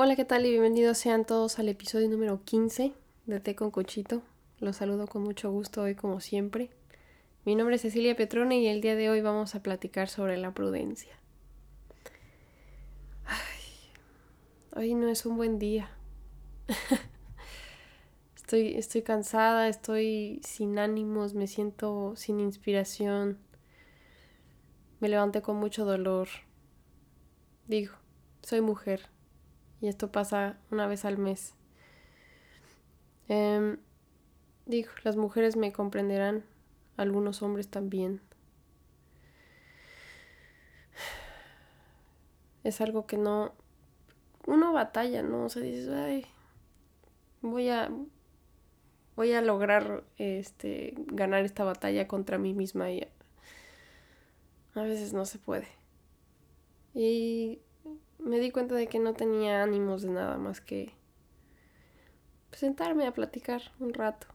Hola, ¿qué tal? Y bienvenidos sean todos al episodio número 15 de Té con Cochito. Los saludo con mucho gusto hoy como siempre. Mi nombre es Cecilia Petrone y el día de hoy vamos a platicar sobre la prudencia. Ay, hoy no es un buen día. estoy, estoy cansada, estoy sin ánimos, me siento sin inspiración. Me levanté con mucho dolor. Digo, soy mujer y esto pasa una vez al mes. Eh, digo, las mujeres me comprenderán, algunos hombres también. Es algo que no... Uno batalla, ¿no? O sea, dices, ay, voy a... Voy a lograr este, ganar esta batalla contra mí misma y a veces no se puede. Y me di cuenta de que no tenía ánimos de nada más que sentarme a platicar un rato.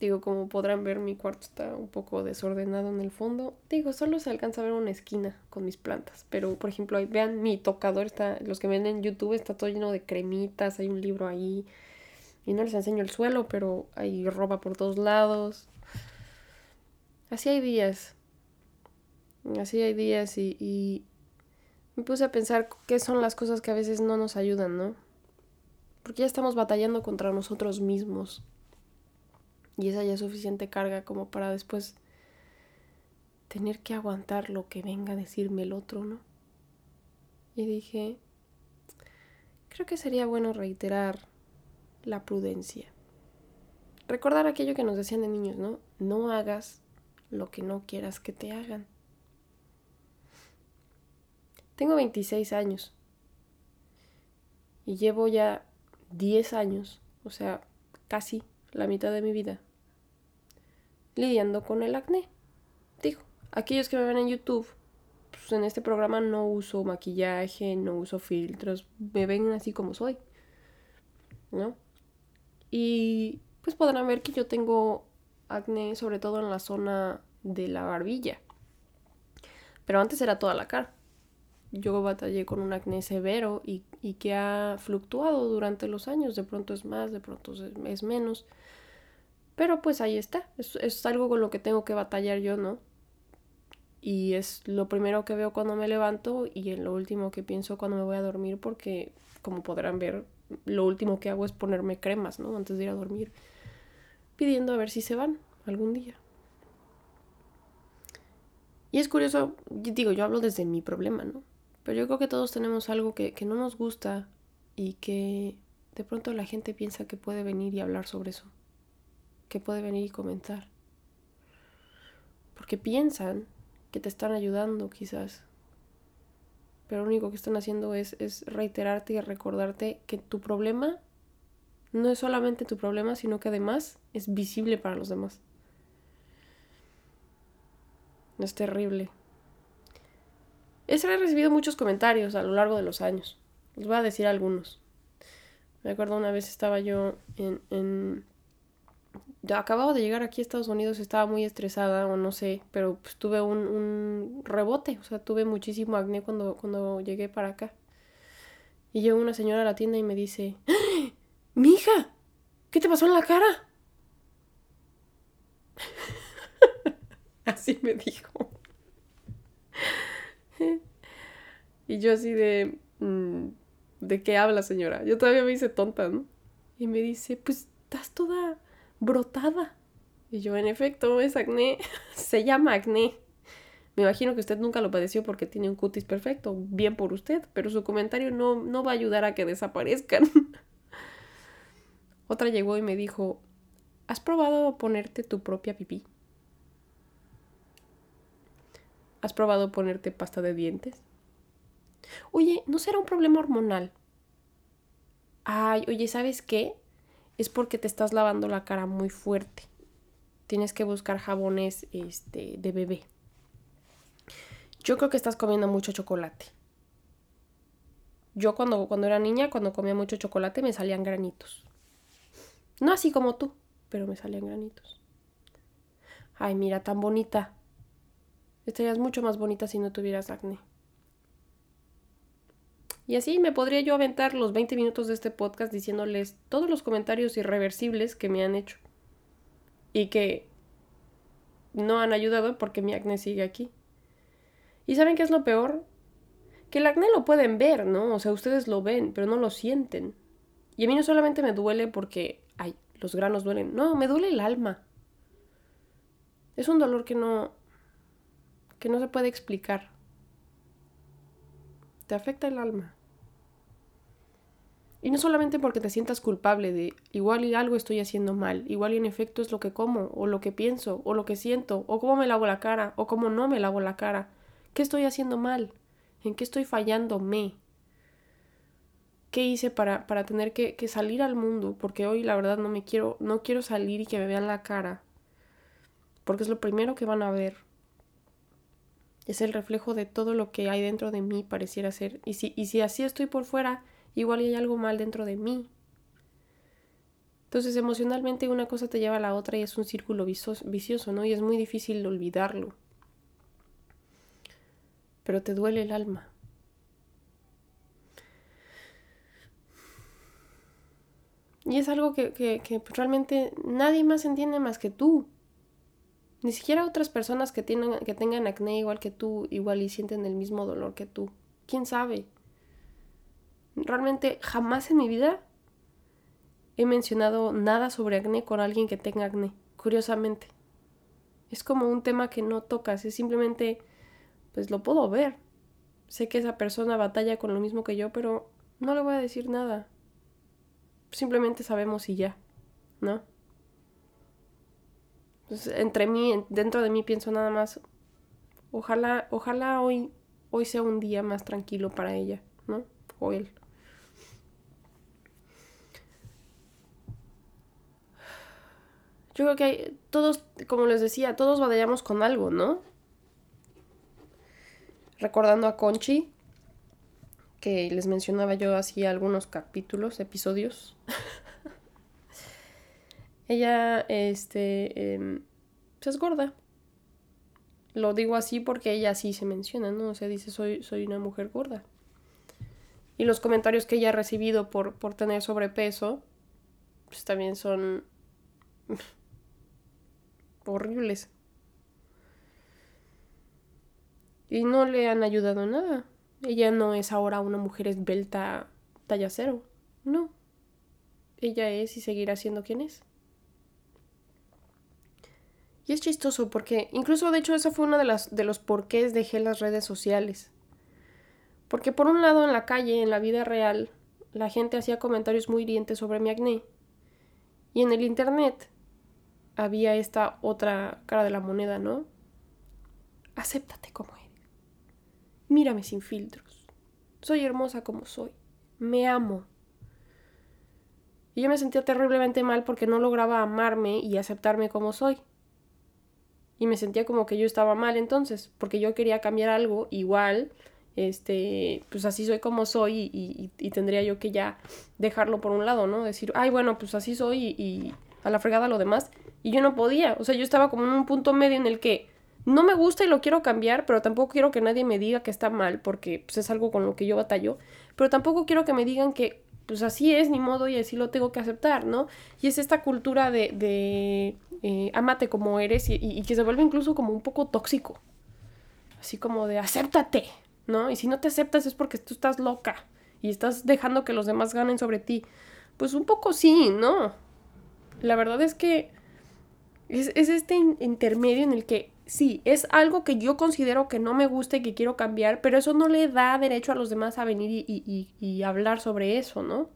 Digo, como podrán ver, mi cuarto está un poco desordenado en el fondo. Digo, solo se alcanza a ver una esquina con mis plantas. Pero, por ejemplo, ahí vean, mi tocador está, los que ven en YouTube, está todo lleno de cremitas, hay un libro ahí. Y no les enseño el suelo, pero hay ropa por todos lados. Así hay días. Así hay días y me puse a pensar qué son las cosas que a veces no nos ayudan, ¿no? Porque ya estamos batallando contra nosotros mismos. Y esa ya es suficiente carga como para después tener que aguantar lo que venga a decirme el otro, ¿no? Y dije, creo que sería bueno reiterar la prudencia. Recordar aquello que nos decían de niños, ¿no? No hagas lo que no quieras que te hagan. Tengo 26 años y llevo ya 10 años, o sea, casi la mitad de mi vida, lidiando con el acné. Digo, aquellos que me ven en YouTube, pues en este programa no uso maquillaje, no uso filtros, me ven así como soy, ¿no? Y pues podrán ver que yo tengo acné sobre todo en la zona de la barbilla. Pero antes era toda la cara yo batallé con un acné severo y, que ha fluctuado durante los años. De pronto es más, de pronto es menos. Pero pues ahí está. Es, es, algo con lo que tengo que batallar yo, ¿no? Y es lo primero que veo cuando me levanto y en lo último que pienso cuando me voy a dormir porque, como podrán ver, lo último que hago es ponerme cremas, ¿no? Antes de ir a dormir. Pidiendo a ver si se van algún día. Y es curioso, digo, yo hablo desde mi problema, ¿no? Pero yo creo que todos tenemos algo que, no nos gusta y que de pronto la gente piensa que puede venir y hablar sobre eso, que puede venir y comentar. Porque piensan que te están ayudando quizás. Pero lo único que están haciendo es, es reiterarte y recordarte que tu problema no es solamente tu problema, sino que además es visible para los demás. Es terrible. He recibido muchos comentarios a lo largo de los años. Les voy a decir algunos. Me acuerdo una vez estaba yo en, en... Acababa de llegar aquí a Estados Unidos, estaba muy estresada o no sé, pero pues tuve un, un rebote, o sea, tuve muchísimo acné cuando, cuando llegué para acá. Y llegó una señora a la tienda y me dice, ¡Ah! ¡Mi hija! ¿Qué te pasó en la cara? Así me dijo. Y yo así de... Mm, ¿De qué habla, señora? Yo todavía me hice tonta, ¿no? Y me dice, pues estás toda brotada. Y yo, en efecto, es acné. Se llama acné. Me imagino que usted nunca lo padeció porque tiene un cutis perfecto. Bien por usted, pero su comentario no, no va a ayudar a que desaparezcan. Otra llegó y me dijo, ¿has probado ponerte tu propia pipí? ¿Has probado ponerte pasta de dientes? Oye, ¿no será un problema hormonal? Ay, oye, ¿sabes qué? Es porque te estás lavando la cara muy fuerte. Tienes que buscar jabones este, de bebé. Yo creo que estás comiendo mucho chocolate. Yo cuando, cuando era niña, cuando comía mucho chocolate, me salían granitos. No así como tú, pero me salían granitos. Ay, mira, tan bonita. Estarías mucho más bonita si no tuvieras acné. Y así me podría yo aventar los 20 minutos de este podcast diciéndoles todos los comentarios irreversibles que me han hecho. Y que no han ayudado porque mi acné sigue aquí. ¿Y saben qué es lo peor? Que el acné lo pueden ver, ¿no? O sea, ustedes lo ven, pero no lo sienten. Y a mí no solamente me duele porque, ay, los granos duelen. No, me duele el alma. Es un dolor que no, que no se puede explicar. Te afecta el alma. Y no solamente porque te sientas culpable de igual y algo estoy haciendo mal, igual y en efecto es lo que como, o lo que pienso, o lo que siento, o cómo me lavo la cara, o cómo no me lavo la cara. ¿Qué estoy haciendo mal? ¿En qué estoy fallándome? ¿Qué hice para, para tener que, que, salir al mundo? Porque hoy la verdad no me quiero, no quiero salir y que me vean la cara. Porque es lo primero que van a ver. Es el reflejo de todo lo que hay dentro de mí, pareciera ser. Y si, y si así estoy por fuera, igual hay algo mal dentro de mí. Entonces emocionalmente una cosa te lleva a la otra y es un círculo vicioso, ¿no? Y es muy difícil olvidarlo. Pero te duele el alma. Y es algo que, que, que realmente nadie más entiende más que tú. Ni siquiera otras personas que, tienen, que tengan acné igual que tú, igual y sienten el mismo dolor que tú. ¿Quién sabe? Realmente jamás en mi vida he mencionado nada sobre acné con alguien que tenga acné, curiosamente. Es como un tema que no tocas, es simplemente, pues lo puedo ver. Sé que esa persona batalla con lo mismo que yo, pero no le voy a decir nada. Simplemente sabemos y ya, ¿no? Entonces, entre mí, dentro de mí pienso nada más, ojalá, ojalá hoy, hoy sea un día más tranquilo para ella, ¿no? O él. Yo creo que hay, todos, como les decía, todos batallamos con algo, ¿no? Recordando a Conchi, que les mencionaba yo así algunos capítulos, episodios. ella, este, em, pues es gorda. Lo digo así porque ella sí se menciona, ¿no? O sea, dice, soy, soy una mujer gorda. Y los comentarios que ella ha recibido por, por tener sobrepeso, pues también son horribles. Y no le han ayudado nada. Ella no es ahora una mujer esbelta talla cero. No. Ella es y seguirá siendo quien es. Y es chistoso porque incluso de hecho eso fue uno de, las, de los porqués dejé las redes sociales. Porque por un lado en la calle, en la vida real, la gente hacía comentarios muy hirientes sobre mi acné. Y en el internet había esta otra cara de la moneda, ¿no? Acéptate como eres. Mírame sin filtros. Soy hermosa como soy. Me amo. Y yo me sentía terriblemente mal porque no lograba amarme y aceptarme como soy. Y me sentía como que yo estaba mal entonces, porque yo quería cambiar algo igual, este, pues así soy como soy y, y, tendría yo que ya dejarlo por un lado, ¿no? Decir, ay, bueno, pues así soy y a la fregada lo demás. Y yo no podía, o sea, yo estaba como en un punto medio en el que no me gusta y lo quiero cambiar, pero tampoco quiero que nadie me diga que está mal, porque pues, es algo con lo que yo batallo, pero tampoco quiero que me digan que pues así es, ni modo, y así lo tengo que aceptar, ¿no? Y es esta cultura de, de eh, amate como eres y, y, que se vuelve incluso como un poco tóxico, así como de acéptate, ¿no? Y si no te aceptas es porque tú estás loca y estás dejando que los demás ganen sobre ti. Pues un poco sí, ¿no? La verdad es que es, este intermedio en el que sí, es algo que yo considero que no me gusta y que quiero cambiar, pero eso no le da derecho a los demás a venir y, y, hablar sobre eso, ¿no?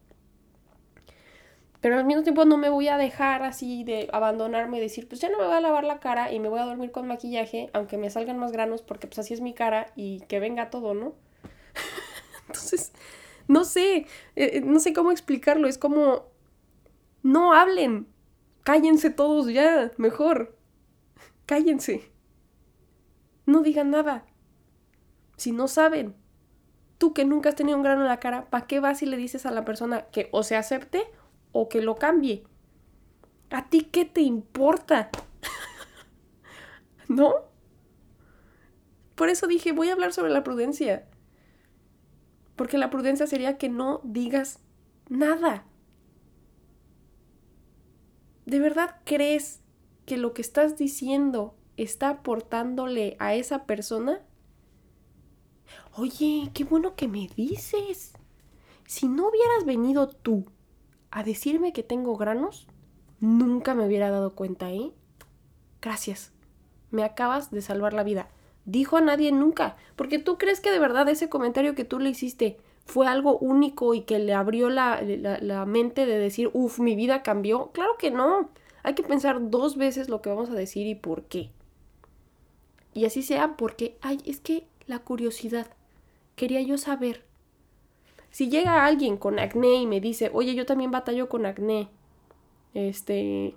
Pero al mismo tiempo no me voy a dejar así de abandonarme y decir, pues ya no me voy a lavar la cara y me voy a dormir con maquillaje, aunque me salgan más granos, porque pues así es mi cara y que venga todo, ¿no? Entonces, no sé, eh, no sé cómo explicarlo, es como, no hablen, Cállense todos ya, mejor. Cállense. No digan nada. Si no saben, tú que nunca has tenido un grano en la cara, ¿para qué vas y le dices a la persona que o se acepte o que lo cambie? ¿A ti qué te importa? ¿No? Por eso dije, voy a hablar sobre la prudencia. Porque la prudencia sería que no digas nada. ¿De verdad crees que lo que estás diciendo está aportándole a esa persona? Oye, qué bueno que me dices. Si no hubieras venido tú a decirme que tengo granos, nunca me hubiera dado cuenta, ¿eh? Gracias. Me acabas de salvar la vida. Dijo a nadie nunca, porque tú crees que de verdad ese comentario que tú le hiciste fue algo único y que le abrió la, la, mente de decir, uff, mi vida cambió. Claro que no. Hay que pensar dos veces lo que vamos a decir y por qué. Y así sea porque, ay, es que la curiosidad. Quería yo saber. Si llega alguien con acné y me dice, oye, yo también batallo con acné, este,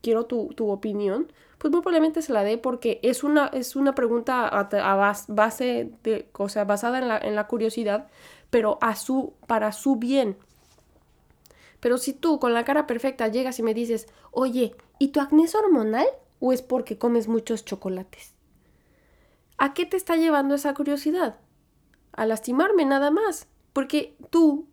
quiero tu, tu opinión, pues muy probablemente se la dé porque es una, es una pregunta a, base de, o sea, basada en la, en la curiosidad, pero a su, para su bien. Pero si tú con la cara perfecta llegas y me dices, oye, ¿y tu acné es hormonal o es porque comes muchos chocolates? ¿A qué te está llevando esa curiosidad? A lastimarme nada más, porque tú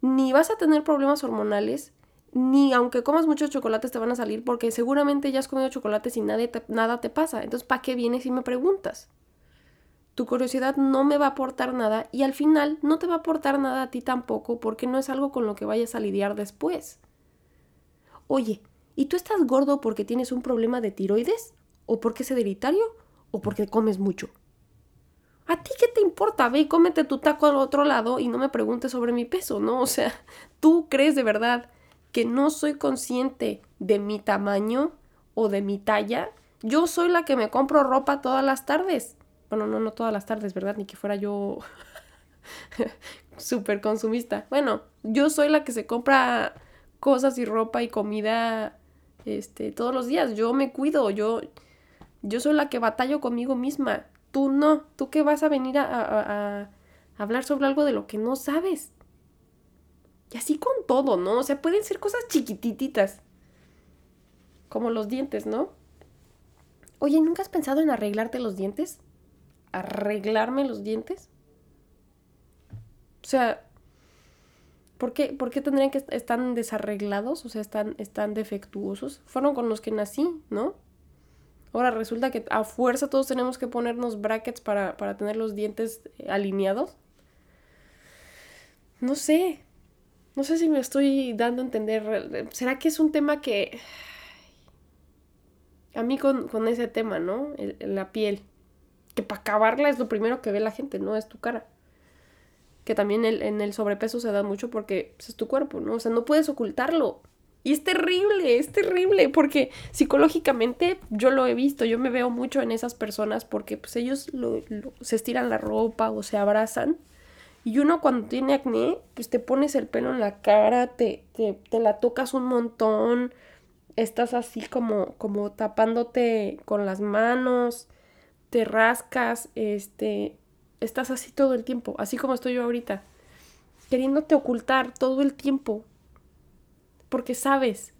ni vas a tener problemas hormonales, ni aunque comas muchos chocolates te van a salir porque seguramente ya has comido chocolates y nada te, nada te pasa. Entonces, ¿para qué vienes y me preguntas? Tu curiosidad no me va a aportar nada y al final no te va a aportar nada a ti tampoco porque no es algo con lo que vayas a lidiar después. Oye, ¿y tú estás gordo porque tienes un problema de tiroides? ¿O porque es hereditario? ¿O porque comes mucho? ¿A ti qué te importa? Ve y cómete tu taco al otro lado y no me preguntes sobre mi peso, ¿no? O sea, ¿tú crees de verdad que no soy consciente de mi tamaño o de mi talla, yo soy la que me compro ropa todas las tardes. Bueno, no, no todas las tardes, ¿verdad? Ni que fuera yo súper consumista. Bueno, yo soy la que se compra cosas y ropa y comida este, todos los días. Yo me cuido, yo, yo soy la que batallo conmigo misma. Tú no, tú qué vas a venir a hablar sobre algo de lo que no sabes. Y así con todo, ¿no? O sea, pueden ser cosas chiquitititas. Como los dientes, ¿no? Oye, ¿nunca has pensado en arreglarte los dientes? ¿Arreglarme los dientes? O sea, ¿por qué, ¿por qué tendrían que estar desarreglados? O sea, están, están defectuosos. Fueron con los que nací, ¿no? Ahora resulta que a fuerza todos tenemos que ponernos brackets para, para tener los dientes alineados. No sé, no sé si me estoy dando a entender. ¿Será que es un tema que... A mí con, ese tema, ¿no? la piel. Que para acabarla es lo primero que ve la gente, ¿no? Es tu cara. Que también en el sobrepeso se da mucho porque pues, es tu cuerpo, ¿no? O sea, no puedes ocultarlo. Y es terrible, es terrible, porque psicológicamente yo lo he visto, yo me veo mucho en esas personas porque pues ellos se estiran la ropa o se abrazan y uno cuando tiene acné, pues te pones el pelo en la cara, te, te, la tocas un montón, estás así como, como tapándote con las manos, te rascas, este, estás así todo el tiempo, así como estoy yo ahorita, queriéndote ocultar todo el tiempo, porque sabes,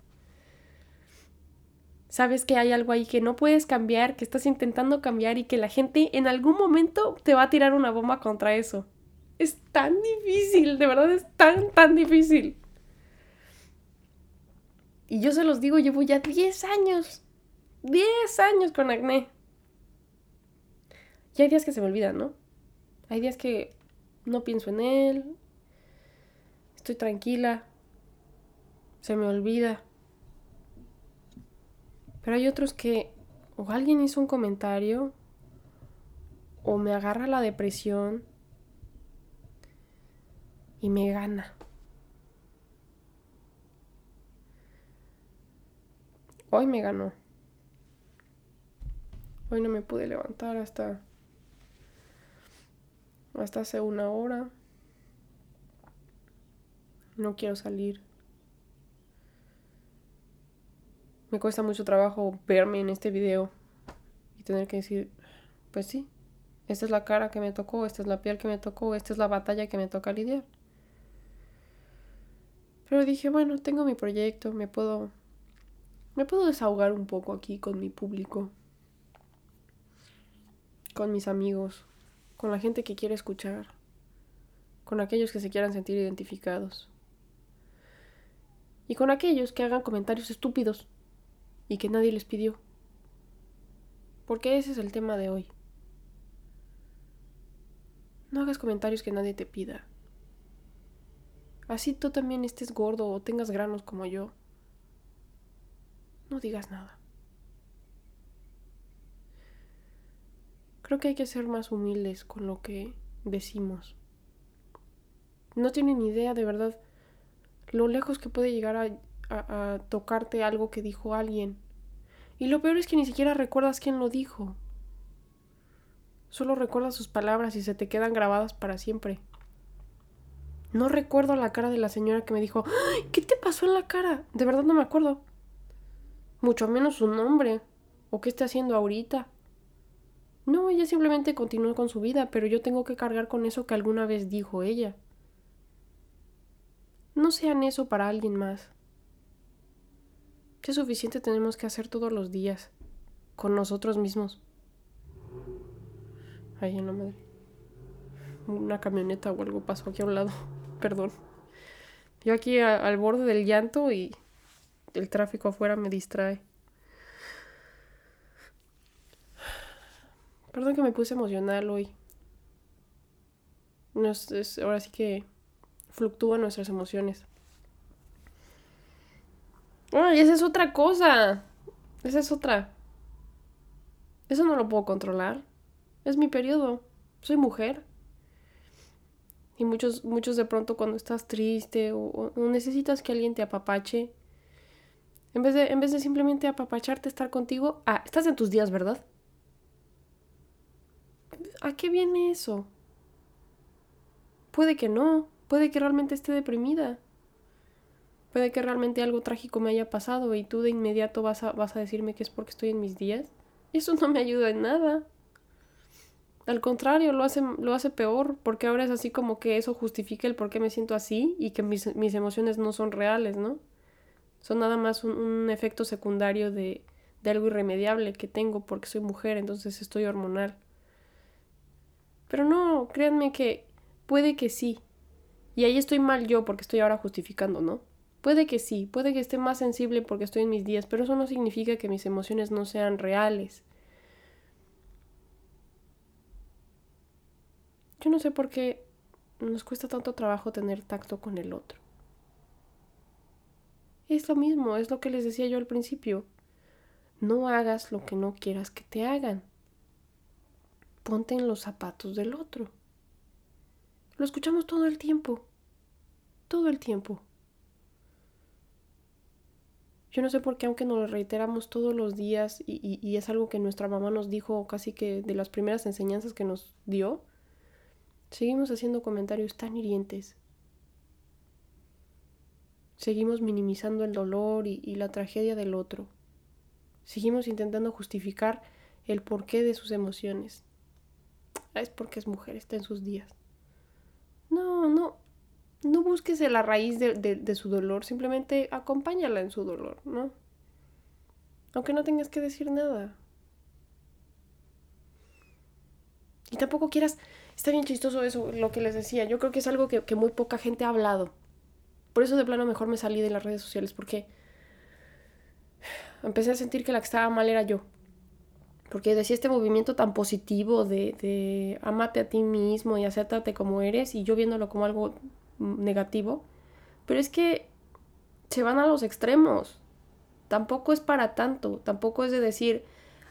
sabes que hay algo ahí que no puedes cambiar, que estás intentando cambiar y que la gente en algún momento te va a tirar una bomba contra eso. Es tan difícil, de verdad es tan, tan difícil. Y yo se los digo, llevo ya 10 años. 10 años con acné. Y hay días que se me olvidan, ¿no? Hay días que no pienso en él. Estoy tranquila. Se me olvida. Pero hay otros que o alguien hizo un comentario o me agarra la depresión y me gana. Hoy me ganó. Hoy no me pude levantar hasta hasta hace una hora. No quiero salir. Me cuesta mucho trabajo verme en este video y tener que decir, pues sí, esta es la cara que me tocó, esta es la piel que me tocó, esta es la batalla que me toca lidiar. Pero dije, bueno, tengo mi proyecto, me puedo me puedo desahogar un poco aquí con mi público, con mis amigos, con la gente que quiere escuchar. con aquellos que se quieran sentir identificados y con aquellos que hagan comentarios estúpidos y que nadie les pidió. Porque ese es el tema de hoy. No hagas comentarios que nadie te pida. Así tú también estés gordo o tengas granos como yo. No digas nada. Creo que hay que ser más humildes con lo que decimos. No tienen idea de verdad lo lejos que puede llegar a, tocarte algo que dijo alguien. Y lo peor es que ni siquiera recuerdas quién lo dijo. Solo recuerdas sus palabras y se te quedan grabadas para siempre. No recuerdo la cara de la señora que me dijo, ¿qué te pasó en la cara? De verdad no me acuerdo. Mucho menos su nombre. O qué está haciendo ahorita. No, ella simplemente continuó con su vida, pero yo tengo que cargar con eso que alguna vez dijo ella. No sean eso para alguien más. Qué suficiente tenemos que hacer todos los días, con nosotros mismos. Ay, no madre. Una camioneta o algo pasó aquí a un lado. Perdón. Yo aquí al borde del llanto y el tráfico afuera me distrae. Perdón que me puse emocional hoy. No es, ahora sí que fluctúan nuestras emociones. Ay, esa es otra cosa. Esa es otra. Eso no lo puedo controlar. Es mi periodo. Soy mujer. Y muchos, muchos de pronto cuando estás triste o, necesitas que alguien te apapache, en vez, de, en vez de simplemente apapacharte, estar contigo, ah, estás en tus días, ¿verdad? ¿A qué viene eso? Puede que no. Puede que realmente esté deprimida. Puede que realmente algo trágico me haya pasado y tú de inmediato vas a, vas a decirme que es porque estoy en mis días. Eso no me ayuda en nada. Al contrario, lo hace, lo hace peor, porque ahora es así como que eso justifica el por qué me siento así y que mis, emociones no son reales, ¿no? Son nada más un, un efecto secundario de, de algo irremediable que tengo porque soy mujer, entonces estoy hormonal. Pero no, créanme que puede que sí, y ahí estoy mal yo porque estoy ahora justificando, ¿no? Puede que sí, puede que esté más sensible porque estoy en mis días, pero eso no significa que mis emociones no sean reales. Yo no sé por qué nos cuesta tanto trabajo tener tacto con el otro. Es lo mismo, es lo que les decía yo al principio. No hagas lo que no quieras que te hagan. Ponte en los zapatos del otro. Lo escuchamos todo el tiempo. Todo el tiempo. Yo no sé por qué, aunque nos lo reiteramos todos los días y, y, es algo que nuestra mamá nos dijo casi que de las primeras enseñanzas que nos dio, seguimos haciendo comentarios tan hirientes. Seguimos minimizando el dolor y, la tragedia del otro. Seguimos intentando justificar el porqué de sus emociones. Ah, es porque es mujer, está en sus días. No, no, no busques la raíz de, su dolor, simplemente acompáñala en su dolor, ¿no? Aunque no tengas que decir nada. Y tampoco quieras, está bien chistoso eso, lo que les decía, yo creo que es algo que, que muy poca gente ha hablado. Por eso de plano mejor me salí de las redes sociales, porque empecé a sentir que la que estaba mal era yo. Porque decía este movimiento tan positivo de, de amate a ti mismo y acéptate como eres y yo viéndolo como algo negativo. Pero es que se van a los extremos. Tampoco es para tanto. Tampoco es de decir,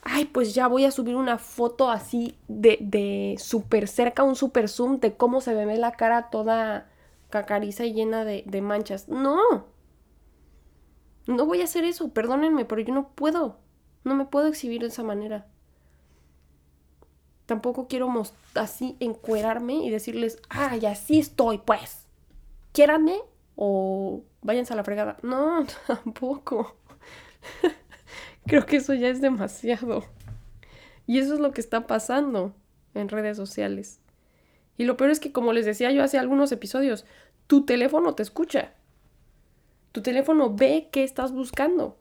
ay, pues ya voy a subir una foto así de, de súper cerca, un super zoom de cómo se ve la cara toda cacariza y llena de, de manchas. No. No voy a hacer eso, perdónenme, pero yo no puedo. No me puedo exhibir de esa manera. Tampoco quiero así encuerarme y decirles, ay, así estoy, pues. Quiéranme o váyanse a la fregada. No, tampoco. Creo que eso ya es demasiado. Y eso es lo que está pasando en redes sociales. Y lo peor es que, como les decía yo hace algunos episodios, tu teléfono te escucha. Tu teléfono ve qué estás buscando.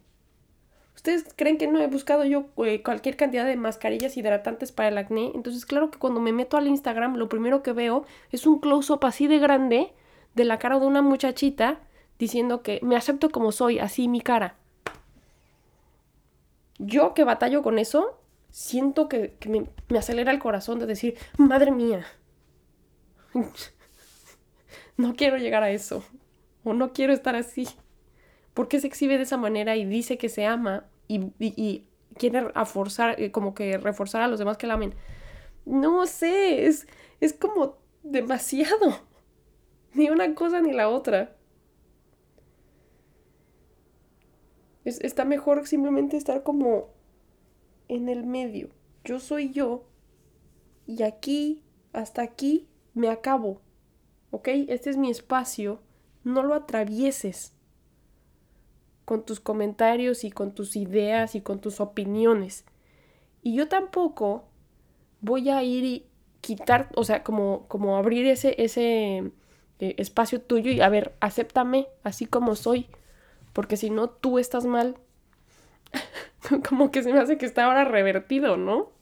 ¿Ustedes creen que no he buscado yo eh, cualquier cantidad de mascarillas hidratantes para el acné? Entonces, claro que cuando me meto al Instagram, lo primero que veo es un close-up así de grande de la cara de una muchachita diciendo que me acepto como soy, así mi cara. Yo que batallo con eso, siento que, me, me acelera el corazón de decir, madre mía, no quiero llegar a eso, o no quiero estar así. ¿Por qué se exhibe de esa manera y dice que se ama y, quiere a forzar, eh, como que reforzar a los demás que la amen. No sé, es, es como demasiado. Ni una cosa ni la otra. Está mejor simplemente estar como en el medio. Yo soy yo. Y aquí, hasta aquí, me acabo. ¿Ok? Este es mi espacio. No lo atravieses con tus comentarios y con tus ideas y con tus opiniones. Y yo tampoco voy a ir y quitar, o sea, como, como abrir ese, ese eh, espacio tuyo y a ver, acéptame así como soy, porque si no, tú estás mal. como que se me hace que está ahora revertido, ¿no?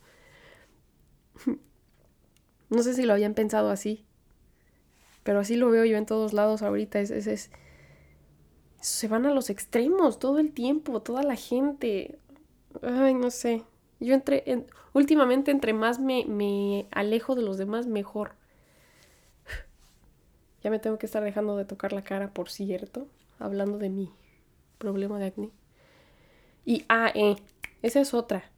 no sé si lo habían pensado así, pero así lo veo yo en todos lados ahorita. Es, es, se van a los extremos todo el tiempo, toda la gente. Ay, no sé. Yo entre, últimamente entre más me, me alejo de los demás, mejor. Ya me tengo que estar dejando de tocar la cara, por cierto, hablando de mi problema de acné. Y, ah, eh, esa es otra.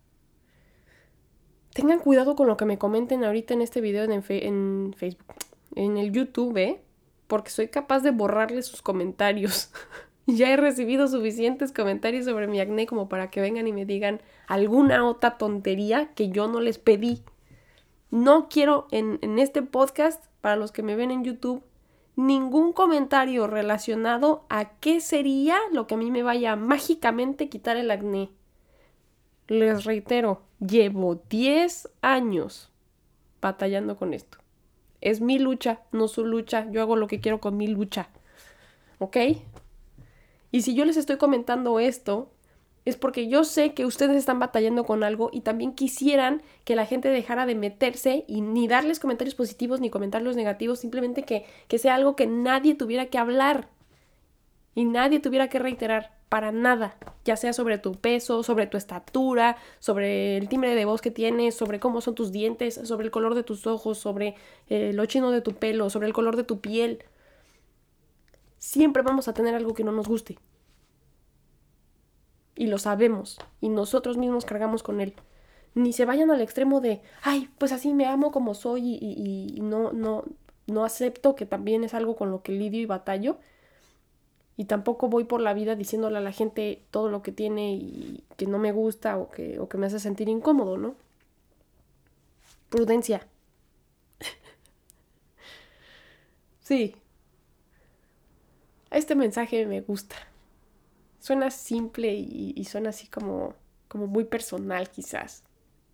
Tengan cuidado con lo que me comenten ahorita en este video en, Facebook, en el YouTube, ¿eh? Porque soy capaz de borrarles sus comentarios. Ya he recibido suficientes comentarios sobre mi acné como para que vengan y me digan alguna otra tontería que yo no les pedí. No quiero en, en este podcast, para los que me ven en YouTube, ningún comentario relacionado a qué sería lo que a mí me vaya a mágicamente quitar el acné. Les reitero, llevo 10 años batallando con esto. Es mi lucha, no su lucha. Yo hago lo que quiero con mi lucha. ¿Ok? Y si yo les estoy comentando esto, es porque yo sé que ustedes están batallando con algo y también quisieran que la gente dejara de meterse y ni darles comentarios positivos ni comentarios negativos, simplemente que, que sea algo que nadie tuviera que hablar y nadie tuviera que reiterar para nada, ya sea sobre tu peso, sobre tu estatura, sobre el timbre de voz que tienes, sobre cómo son tus dientes, sobre el color de tus ojos, sobre eh, lo chino de tu pelo, sobre el color de tu piel siempre vamos a tener algo que no nos guste. Y lo sabemos, y nosotros mismos cargamos con él. Ni se vayan al extremo de, ay, pues así me amo como soy y, no, no, no acepto que también es algo con lo que lidio y batallo. Y tampoco voy por la vida diciéndole a la gente todo lo que tiene y que no me gusta o que, o que me hace sentir incómodo, ¿no? Prudencia. sí, este mensaje me gusta. Suena simple y, suena así como, como muy personal quizás,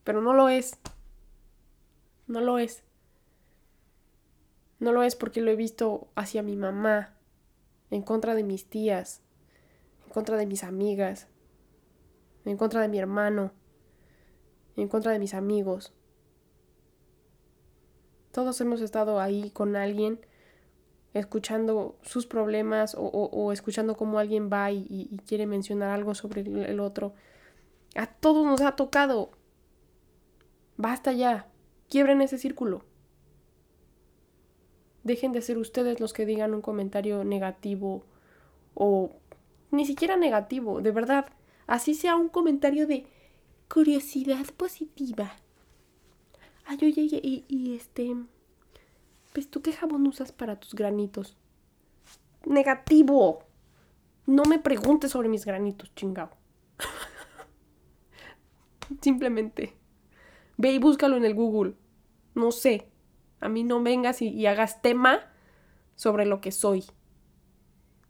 pero no lo es. No lo es. No lo es porque lo he visto hacia mi mamá, en contra de mis tías, en contra de mis amigas, en contra de mi hermano, en contra de mis amigos. Todos hemos estado ahí con alguien escuchando sus problemas o, escuchando cómo alguien va y, quiere mencionar algo sobre el, otro. A todos nos ha tocado. Basta ya. Quiebren ese círculo. Dejen de ser ustedes los que digan un comentario negativo o ni siquiera negativo, de verdad. Así sea un comentario de curiosidad positiva. Ay, oye, y, y este... Pues tú qué jabón usas para tus granitos. Negativo. No me preguntes sobre mis granitos, chingao. Simplemente. Ve y búscalo en el Google. No sé. A mí no vengas y, y hagas tema sobre lo que soy.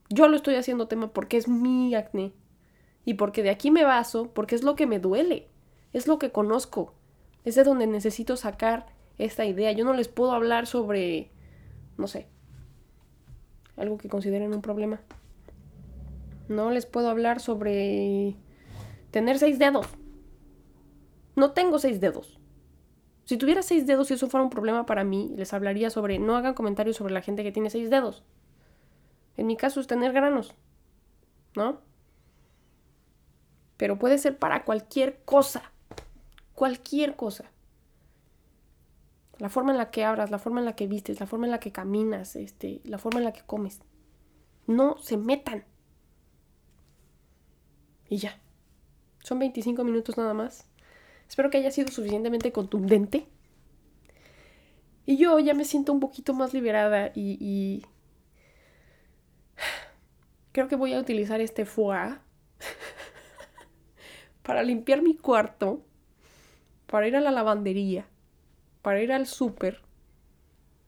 Yo lo estoy haciendo tema porque es mi acné. Y porque de aquí me baso, porque es lo que me duele. Es lo que conozco. Es de donde necesito sacar esta idea. Yo no les puedo hablar sobre, no sé, algo que consideren un problema. No les puedo hablar sobre tener seis dedos. No tengo seis dedos. Si tuviera seis dedos y eso fuera un problema para mí, les hablaría sobre no hagan comentarios sobre la gente que tiene seis dedos. En mi caso es tener granos, ¿no? Pero puede ser para cualquier cosa. Cualquier cosa. La forma en la que hablas, la forma en la que vistes, la forma en la que caminas, este, la forma en la que comes. No se metan. Y ya. Son 25 minutos nada más. Espero que haya sido suficientemente contundente. Y yo ya me siento un poquito más liberada y, y... creo que voy a utilizar este foie para limpiar mi cuarto, para ir a la lavandería, para ir al súper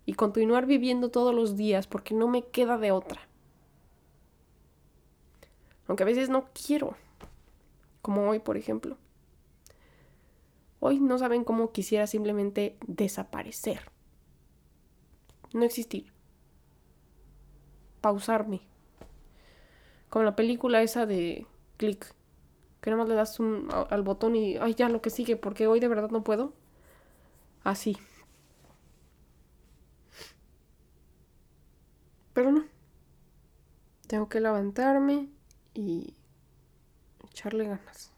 y continuar viviendo todos los días porque no me queda de otra. Aunque a veces no quiero, como hoy, por ejemplo. Hoy no saben cómo quisiera simplemente desaparecer. No existir. Pausarme. Como la película esa de Click. Que nada más le das un, al botón y, ay, ya lo que sigue, porque hoy de verdad no puedo. Así. Pero no. Tengo que levantarme y echarle ganas.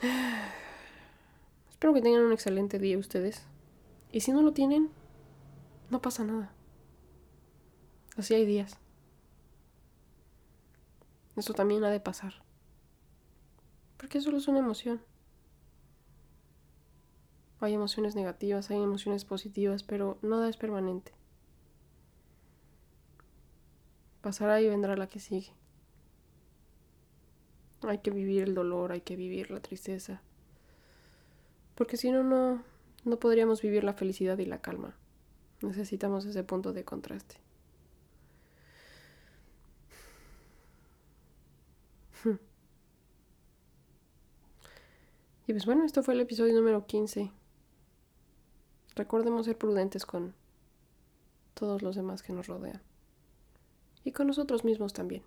Espero que tengan un excelente día ustedes. Y si no lo tienen, no pasa nada. Así hay días. Eso también ha de pasar. Porque solo es una emoción. Hay emociones negativas, hay emociones positivas, pero nada es permanente. Pasará y vendrá la que sigue. Hay que vivir el dolor, hay que vivir la tristeza. Porque si no, no, no podríamos vivir la felicidad y la calma. Necesitamos ese punto de contraste. Y pues bueno, esto fue el episodio número 15. Recordemos ser prudentes con todos los demás que nos rodean. Y con nosotros mismos también.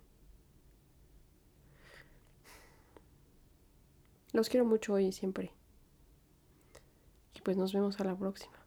Los quiero mucho hoy y siempre. Y pues nos vemos a la próxima.